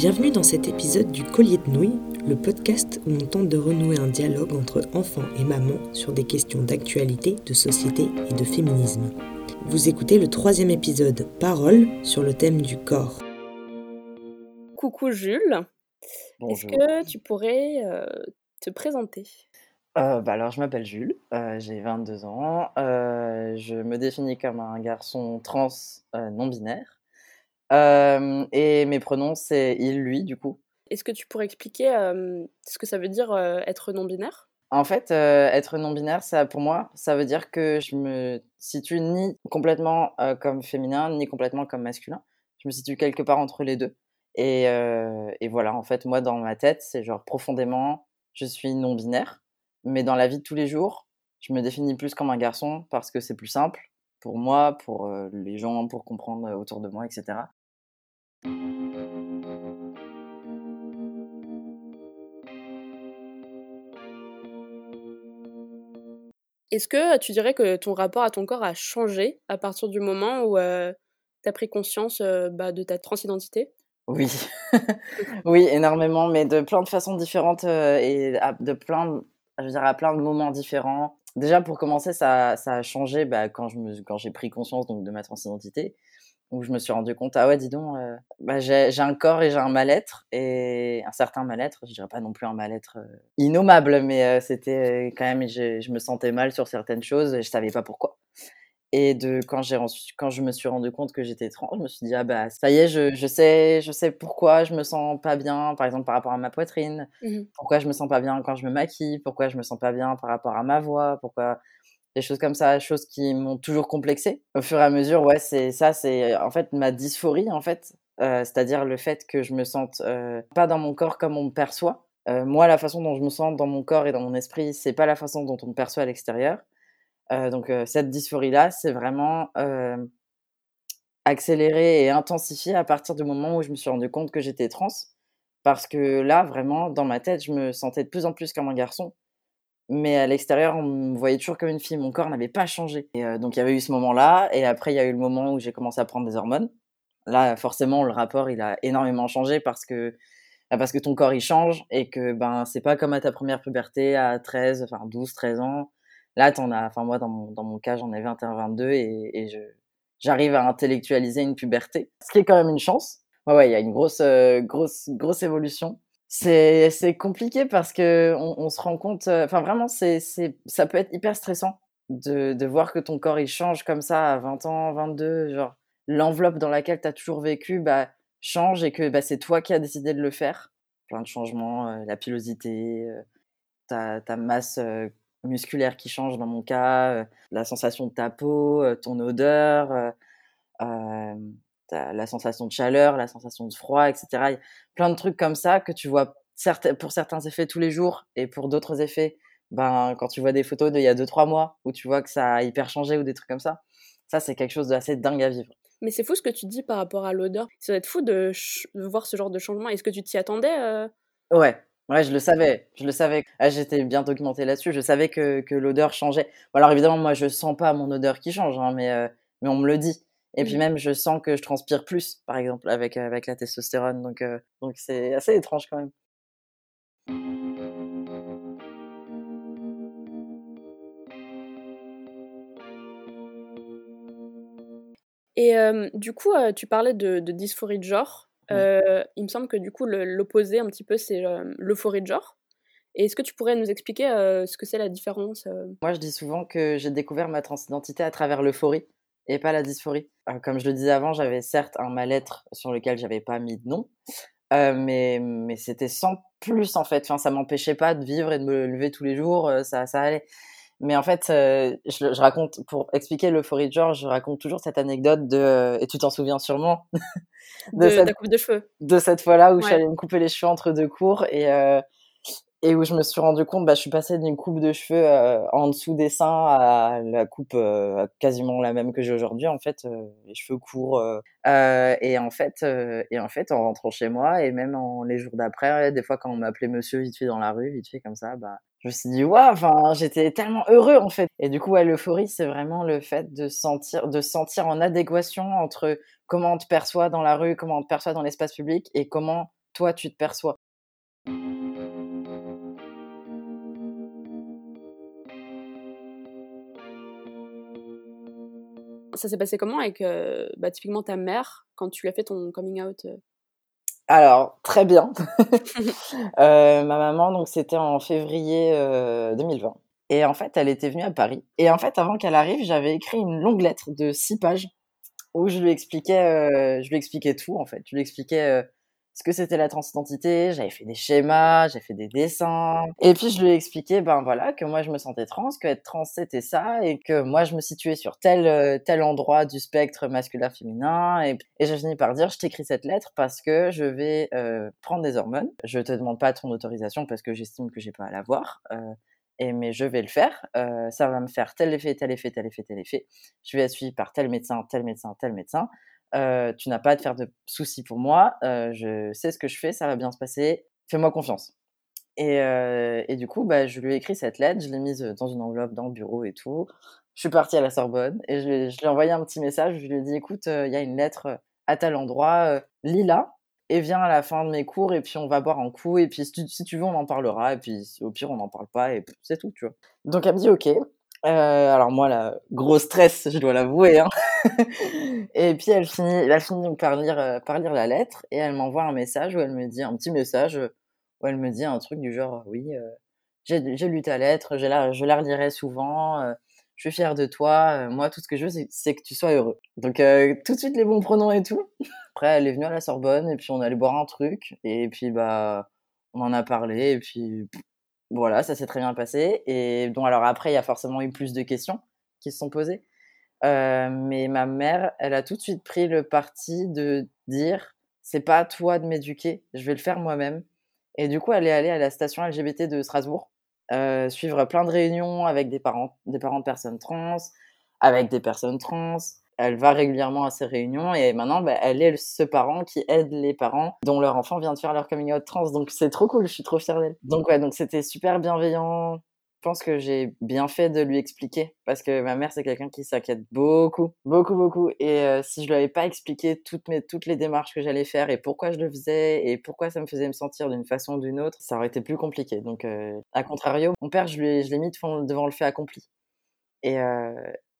Bienvenue dans cet épisode du Collier de Nouilles, le podcast où on tente de renouer un dialogue entre enfants et mamans sur des questions d'actualité, de société et de féminisme. Vous écoutez le troisième épisode, Parole, sur le thème du corps. Coucou Jules, est-ce que tu pourrais euh, te présenter? Euh, bah alors, je m'appelle Jules, euh, j'ai 22 ans, je me définis comme un garçon trans non binaire. Et mes pronoms, c'est il, lui, du coup. Est-ce que tu pourrais expliquer ce que ça veut dire être non-binaire? En fait, être non-binaire, ça, pour moi, ça veut dire que je me situe ni complètement comme féminin, ni complètement comme masculin. Je me situe quelque part entre les deux. Et, et voilà, en fait, moi, dans ma tête, c'est genre profondément, je suis non-binaire. Mais dans la vie de tous les jours, je me définis plus comme un garçon parce que c'est plus simple pour moi, pour les gens, pour comprendre autour de moi, etc. Est-ce que tu dirais que ton rapport à ton corps a changé à partir du moment où tu as pris conscience bah, de ta transidentité? Oui, oui, énormément, mais de plein de façons différentes et de plein je veux dire, à plein de moments différents. Déjà, pour commencer, ça, ça a changé bah, je quand j'ai pris conscience donc, de ma transidentité, où je me suis rendu compte, ah ouais, dis donc, euh, bah, j'ai, un corps et j'ai un mal-être, et un certain mal-être, je dirais pas non plus un mal-être euh, innommable, mais euh, c'était quand même, je, je me sentais mal sur certaines choses et je savais pas pourquoi. Et de quand j'ai quand je me suis rendu compte que j'étais trans, je me suis dit ah bah ça y est, je, je sais je sais pourquoi je me sens pas bien par exemple par rapport à ma poitrine, mmh pourquoi je me sens pas bien quand je me maquille, pourquoi je me sens pas bien par rapport à ma voix, pourquoi des choses comme ça, choses qui m'ont toujours complexé. Au fur et à mesure, ouais, c'est ça c'est en fait ma dysphorie en fait, euh, c'est-à-dire le fait que je me sente euh, pas dans mon corps comme on me perçoit. Euh, moi la façon dont je me sens dans mon corps et dans mon esprit, c'est pas la façon dont on me perçoit à l'extérieur. Euh, donc cette dysphorie-là, c'est vraiment accéléré et intensifié à partir du moment où je me suis rendu compte que j'étais trans. Parce que là, vraiment, dans ma tête, je me sentais de plus en plus comme un garçon. Mais à l'extérieur, on me voyait toujours comme une fille. Mon corps n'avait pas changé. Et donc il y avait eu ce moment-là. Et après, il y a eu le moment où j'ai commencé à prendre des hormones. Là, forcément, le rapport, il a énormément changé parce que bah, parce que ton corps il change et que ben c'est pas comme à ta première puberté à 13 enfin 12 13 ans Là, t'en as, enfin moi dans mon, dans mon cas, j'en ai 21, 22 et, et je, j'arrive à intellectualiser une puberté, ce qui est quand même une chance. Ouais, ouais, il y a une grosse, euh, grosse, grosse évolution. C'est, compliqué parce que on, on se rend compte, euh, enfin vraiment, c'est, ça peut être hyper stressant de, de voir que ton corps il change comme ça à 20 ans, 22, genre l'enveloppe dans laquelle tu as toujours vécu bah, change et que bah, c'est toi qui as décidé de le faire. Plein de changements, euh, la pilosité, ta, ta masse musculaire qui change dans mon cas, la sensation de ta peau, ton odeur, la sensation de chaleur, la sensation de froid, etc. Il y a plein de trucs comme ça que tu vois pour certains effets tous les jours et pour d'autres effets, ben, quand tu vois des photos d'il y a 2-3 mois où tu vois que ça a hyper changé ou des trucs comme ça, ça c'est quelque chose d'assez dingue à vivre. Mais c'est fou ce que tu dis par rapport à l'odeur. Ça doit être fou de, voir ce genre de changement. Est-ce que tu t'y attendais Ouais, Ouais, je le savais, je le savais. Ah, j'étais bien documentée là-dessus. Je savais que, que l'odeur changeait. Bon, alors évidemment, moi, je sens pas mon odeur qui change, hein, mais, euh, mais on me le dit. Et puis mmh. même, je sens que je transpire plus, par exemple, avec, avec la testostérone. Donc, euh, donc c'est assez étrange quand même. Et du coup, tu parlais de, de dysphorie de genre. Euh, il me semble que du coup, l'opposé un petit peu, c'est l'euphorie de genre. Et est-ce que tu pourrais nous expliquer ce que c'est la différence Moi, je dis souvent que j'ai découvert ma transidentité à travers l'euphorie et pas la dysphorie. comme je le disais avant, j'avais certes un mal-être sur lequel j'avais pas mis de nom, mais, mais c'était sans plus en fait. Enfin, ça m'empêchait pas de vivre et de me lever tous les jours, ça, ça allait. Mais en fait, je, je, raconte, pour expliquer l'euphorie de genre, je raconte toujours cette anecdote de, et tu t'en souviens sûrement, de, de, cette, coupe de cheveux. De cette fois-là où allée me couper les cheveux entre deux cours et, euh, et où je me suis rendu compte, bah, je suis passée d'une coupe de cheveux euh, en dessous des seins à la coupe euh, quasiment la même que j'ai aujourd'hui, en fait, les cheveux courts. et en fait, et en fait, en rentrant chez moi et même les jours d'après, des fois quand on m'appelait monsieur vite fait dans la rue, vite fait comme ça, bah je me suis dit waouh j'étais tellement heureux en fait et du coup l'euphorie c'est vraiment le fait de sentir de sentir en adéquation entre comment on te perçoit dans la rue comment on te perçoit dans l'espace public et comment toi tu te perçois. Ça s'est passé comment avec bah, typiquement ta mère quand tu lui as fait ton coming out Alors, très bien. ma maman, donc c'était en février 2020. Et en fait, elle était venue à Paris. Et en fait, avant qu'elle arrive, j'avais écrit une longue lettre de six pages où je lui expliquais, je lui expliquais tout en fait. Je lui expliquais ce que c'était la transidentité, j'avais fait des schémas, j'ai fait des dessins. Et puis je lui ai expliqué, ben voilà, que moi je me sentais trans, que être trans c'était ça, et que moi je me situais sur tel, euh, tel endroit du spectre masculin-féminin. Et, et j'ai fini par dire, je t'écris cette lettre parce que je vais euh, prendre des hormones. Je te demande pas ton autorisation parce que j'estime que j'ai pas à l'avoir. Euh, et mais je vais le faire. Ça va me faire tel effet, tel effet, tel effet, tel effet. Je vais être suivi par tel médecin, tel médecin, tel médecin tu n'as pas à te faire de soucis pour moi, je sais ce que je fais, ça va bien se passer, fais-moi confiance. Et, du coup, bah, je lui ai écrit cette lettre, je l'ai mise dans une enveloppe dans le bureau et tout. Je suis partie à la Sorbonne et je, lui ai envoyé un petit message, je lui ai dit, écoute, il y a une lettre à tel endroit, lis-la et viens à la fin de mes cours et puis on va boire un coup et puis si tu, si tu veux on en parlera et puis au pire on n'en parle pas et c'est tout, tu vois. Donc elle me dit, ok, euh, alors moi, la gros stress, je dois l'avouer. Hein. et puis elle finit, elle finit par lire, euh, par lire la lettre et elle m'envoie un message où elle me dit un petit message où elle me dit un truc du genre oui, euh, j'ai lu ta lettre, la, je la relirai souvent, je suis fière de toi. moi, tout ce que je veux, c'est que tu sois heureux. Donc tout de suite les bons pronoms et tout. Après, elle est venue à la Sorbonne et puis on allait boire un truc et puis bah on en a parlé et puis voilà, ça s'est très bien passé. Et donc, alors après, il y a forcément eu plus de questions qui se sont posées. Euh, mais ma mère, elle a tout de suite pris le parti de dire c'est pas à toi de m'éduquer, je vais le faire moi-même. Et du coup, elle est allée à la station LGBT de Strasbourg, euh, suivre plein de réunions avec des parents, des parents de personnes trans, avec des personnes trans, elle va régulièrement à ces réunions et maintenant bah, elle est ce parent qui aide les parents dont leur enfant vient de faire leur coming out trans. Donc c'est trop cool je suis trop fière d'elle. Donc ouais donc c'était super bienveillant. Je pense que j'ai bien fait de lui expliquer parce que ma mère c'est quelqu'un qui s'inquiète beaucoup beaucoup beaucoup. Et euh, si je lui avais pas expliqué toutes mes toutes les démarches que j'allais faire et pourquoi je le faisais et pourquoi ça me faisait me sentir d'une façon ou d'une autre ça aurait été plus compliqué. Donc euh, à contrario mon père je l'ai je l'ai mis devant, devant le fait accompli. Et, euh,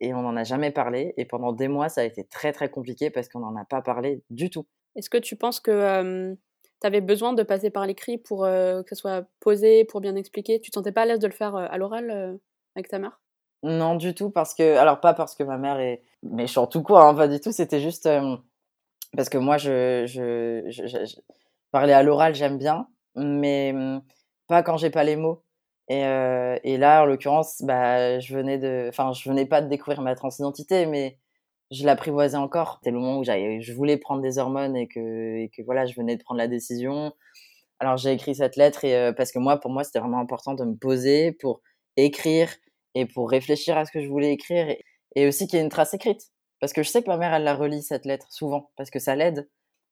et on n'en a jamais parlé. Et pendant des mois, ça a été très très compliqué parce qu'on n'en a pas parlé du tout. Est-ce que tu penses que tu avais besoin de passer par l'écrit pour que ce soit posé, pour bien expliquer? Tu te sentais pas à l'aise de le faire à l'oral avec ta mère? Non, du tout, parce que. Alors, pas parce que ma mère est méchante ou quoi, hein, pas du tout, c'était juste. parce que moi, je, je, je parler à l'oral, j'aime bien, mais pas quand j'ai pas les mots. Et, euh, et, là, en l'occurrence, bah, je venais de, enfin, je venais pas de découvrir ma transidentité, mais je l'apprivoisais encore. C'était le moment où je voulais prendre des hormones et que, et que voilà, je venais de prendre la décision. Alors j'ai écrit cette lettre et euh, parce que moi, pour moi, c'était vraiment important de me poser pour écrire et pour réfléchir à ce que je voulais écrire et, et aussi qu'il y ait une trace écrite. Parce que je sais que ma mère, elle la relit cette lettre souvent parce que ça l'aide.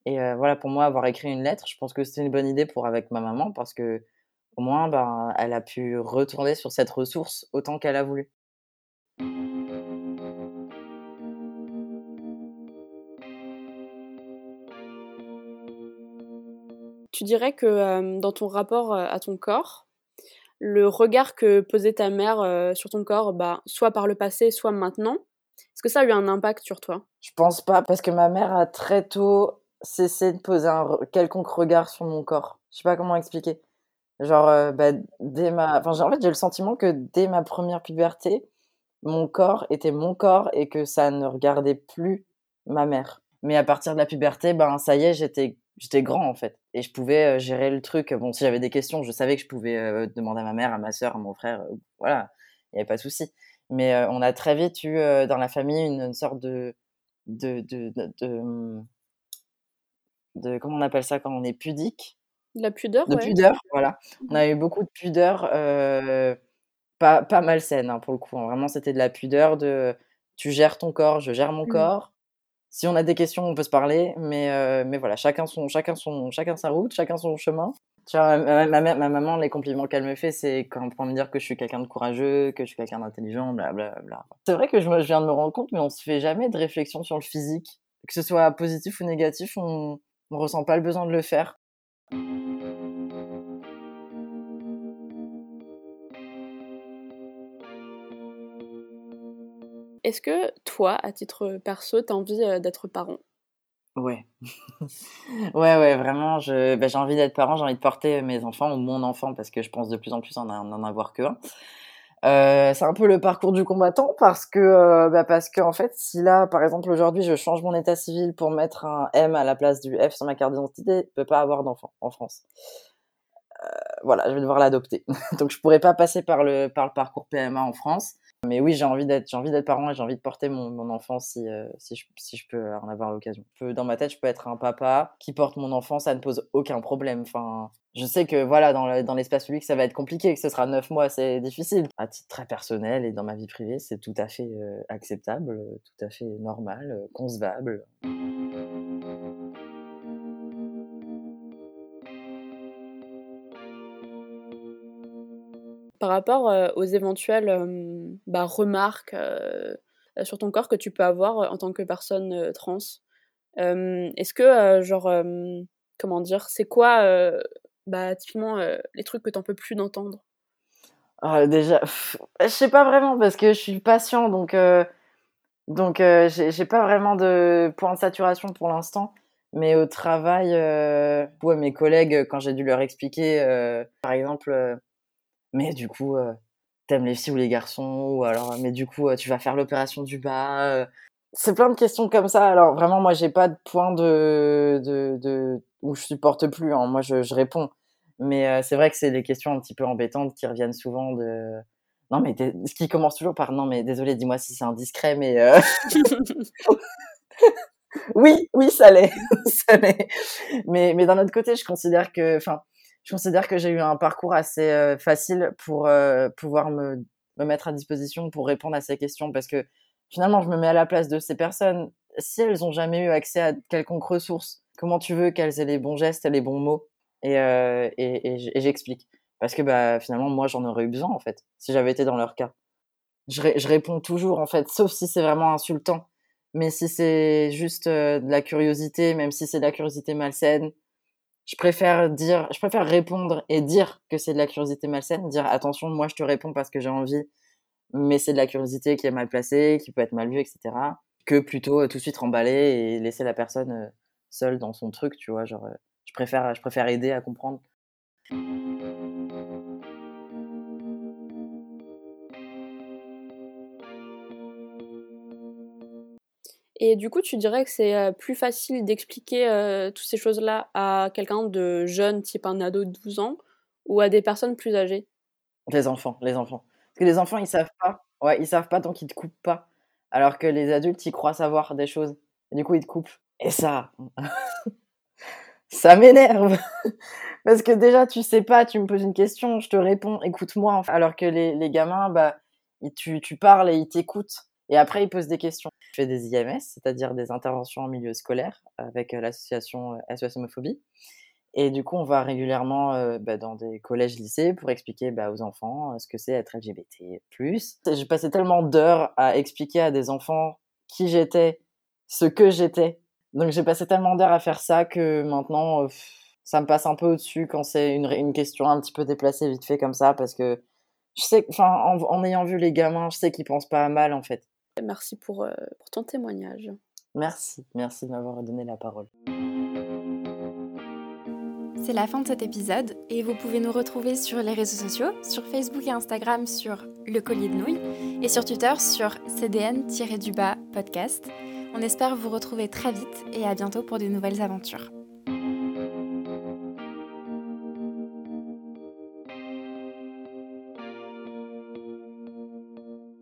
Et euh, voilà, pour moi, avoir écrit une lettre, je pense que c'était une bonne idée pour avec ma maman parce que au moins, ben, elle a pu retourner sur cette ressource autant qu'elle a voulu. Tu dirais que dans ton rapport à ton corps, le regard que posait ta mère sur ton corps, bah, soit par le passé, soit maintenant, est-ce que ça a eu un impact sur toi? Je pense pas, parce que ma mère a très tôt cessé de poser un quelconque regard sur mon corps. Je sais pas comment expliquer. Genre, euh, bah, dès ma enfin, en fait, j'ai le sentiment que dès ma première puberté, mon corps était mon corps et que ça ne regardait plus ma mère. Mais à partir de la puberté, ben, ça y est, j'étais j'étais grand, en fait et je pouvais, euh, gérer le truc. Bon, si j'avais des questions, je savais que je pouvais, euh, demander à ma mère, à ma sœur, à mon frère, voilà, il y avait pas de souci. Mais, on a très vite eu, dans la famille une sorte de de de de de comment on appelle ça quand on est pudique? La pudeur, De pudeur, voilà. On a eu beaucoup de pudeur, euh, pas pas malsaine, hein, pour le coup, hein. Vraiment, c'était de la pudeur de tu gères ton corps, je gère mon mmh. corps. Si on a des questions, on peut se parler, mais euh, mais voilà, chacun son chacun son chacun sa route, chacun son chemin. Tu vois, ma ma ma maman, les compliments qu'elle me fait, c'est quand pour me dire que je suis quelqu'un de courageux, que je suis quelqu'un d'intelligent, blablabla. C'est vrai que je me je viens de me rendre compte, mais on se fait jamais de réflexion sur le physique. Que ce soit positif ou négatif, on on ressent pas le besoin de le faire. Est-ce que toi, à titre perso, tu as envie d'être parent? Ouais. ouais, ouais, vraiment, bah, j'ai envie d'être parent, j'ai envie de porter mes enfants ou mon enfant parce que je pense de plus en plus en en avoir qu'un. Euh, c'est un peu le parcours du combattant parce que, euh, bah parce que en fait, si là, par exemple, aujourd'hui, je change mon état civil pour mettre un M à la place du F sur ma carte d'identité, je peux pas avoir d'enfant en France. Euh, voilà, je vais devoir l'adopter. Donc, je pourrais pas passer par le par le parcours PMA en France. Mais oui, j'ai envie d'être, j'ai envie d'être parent et j'ai envie de porter mon, enfant si, euh, si, je, si je peux en avoir l'occasion. Dans ma tête, je peux être un papa qui porte mon enfant, ça ne pose aucun problème. Enfin, je sais que voilà, dans, dans l'espace public, ça va être compliqué, que ce sera neuf mois, c'est difficile. À titre très personnel et dans ma vie privée, c'est tout à fait euh, acceptable, tout à fait normal, euh, concevable. Par rapport aux éventuelles bah, remarques sur ton corps que tu peux avoir en tant que personne trans. Est-ce que, genre, comment dire, c'est quoi, bah, typiquement, les trucs que tu n'en peux plus d'entendre? Ah, Déjà, je sais pas vraiment parce que je suis patient, donc, donc j'ai pas vraiment de point de saturation pour l'instant. Mais au travail, ouais, mes collègues, quand j'ai dû leur expliquer, par exemple, mais du coup, euh, t'aimes les filles ou les garçons Ou alors, mais du coup, euh, tu vas faire l'opération du bas euh. C'est plein de questions comme ça. Alors vraiment, moi, j'ai pas de point de, de, de où je supporte plus. Hein. Moi, je, réponds. Mais c'est vrai que c'est des questions un petit peu embêtantes qui reviennent souvent de. Non, mais ce qui commence toujours par non, mais désolé, dis-moi si c'est indiscret, mais. oui, oui, ça l'est. ça l'est. Mais, mais d'un autre côté, je considère que. Enfin, je considère que j'ai eu un parcours assez euh, facile pour euh, pouvoir me, me, mettre à disposition pour répondre à ces questions parce que finalement, je me mets à la place de ces personnes. Si elles n'ont jamais eu accès à quelconque ressource, comment tu veux qu'elles aient les bons gestes les bons mots Et, euh, et, et j'explique. Parce que bah, finalement, moi, j'en aurais eu besoin, en fait, si j'avais été dans leur cas. Je, je réponds toujours, en fait, sauf si c'est vraiment insultant. Mais si c'est juste de la curiosité, même si c'est de la curiosité malsaine, je préfère dire, je préfère répondre et dire que c'est de la curiosité malsaine, dire attention, moi je te réponds parce que j'ai envie, mais c'est de la curiosité qui est mal placée, qui peut être mal vue, etc. Que plutôt euh, tout de suite remballer et laisser la personne euh, seule dans son truc, tu vois. Genre, euh, je préfère, je préfère aider à comprendre. Et du coup, tu dirais que c'est plus facile d'expliquer toutes ces choses-là à quelqu'un de jeune, type un ado de 12 ans, ou à des personnes plus âgées? Les enfants, les enfants. Parce que les enfants, ils savent pas. Ouais, ils savent pas donc ils te coupent pas. Alors que les adultes, ils croient savoir des choses. Et du coup, ils te coupent. Et ça, ça m'énerve. Parce que déjà, tu sais pas, tu me poses une question, je te réponds, écoute-moi. Alors que les, les gamins, bah, tu, tu parles et ils t'écoutent. Et après, ils posent des questions. Je fais des IMS, c'est-à-dire des interventions en milieu scolaire avec euh, l'association SOS euh, Homophobie. Et du coup, on va régulièrement euh, bah, dans des collèges-lycées pour expliquer bah, aux enfants ce que c'est être LGBT+. J'ai passé tellement d'heures à expliquer à des enfants qui j'étais, ce que j'étais. Donc j'ai passé tellement d'heures à faire ça que maintenant, ça me passe un peu au-dessus quand c'est une, question un petit peu déplacée vite fait comme ça, parce que je sais, enfin, en, en, ayant vu les gamins, je sais qu'ils pensent pas à mal en fait. Merci pour, euh, pour ton témoignage. Merci, merci de m'avoir donné la parole. C'est la fin de cet épisode et vous pouvez nous retrouver sur les réseaux sociaux, sur Facebook et Instagram sur Le Collier de Nouilles et sur Twitter sur CDN-du-bas podcast. On espère vous retrouver très vite et à bientôt pour de nouvelles aventures.